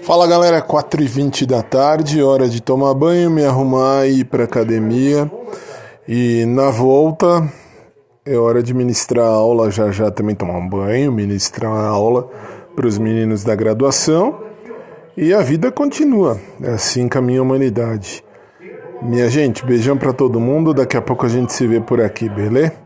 Fala galera, 4h20 da tarde, hora de tomar banho, me arrumar e ir pra academia. E na volta é hora de ministrar aula, já já também tomar um banho, ministrar uma aula para os meninos da graduação. E a vida continua, é assim caminha a humanidade. Minha gente, beijão para todo mundo, daqui a pouco a gente se vê por aqui, beleza?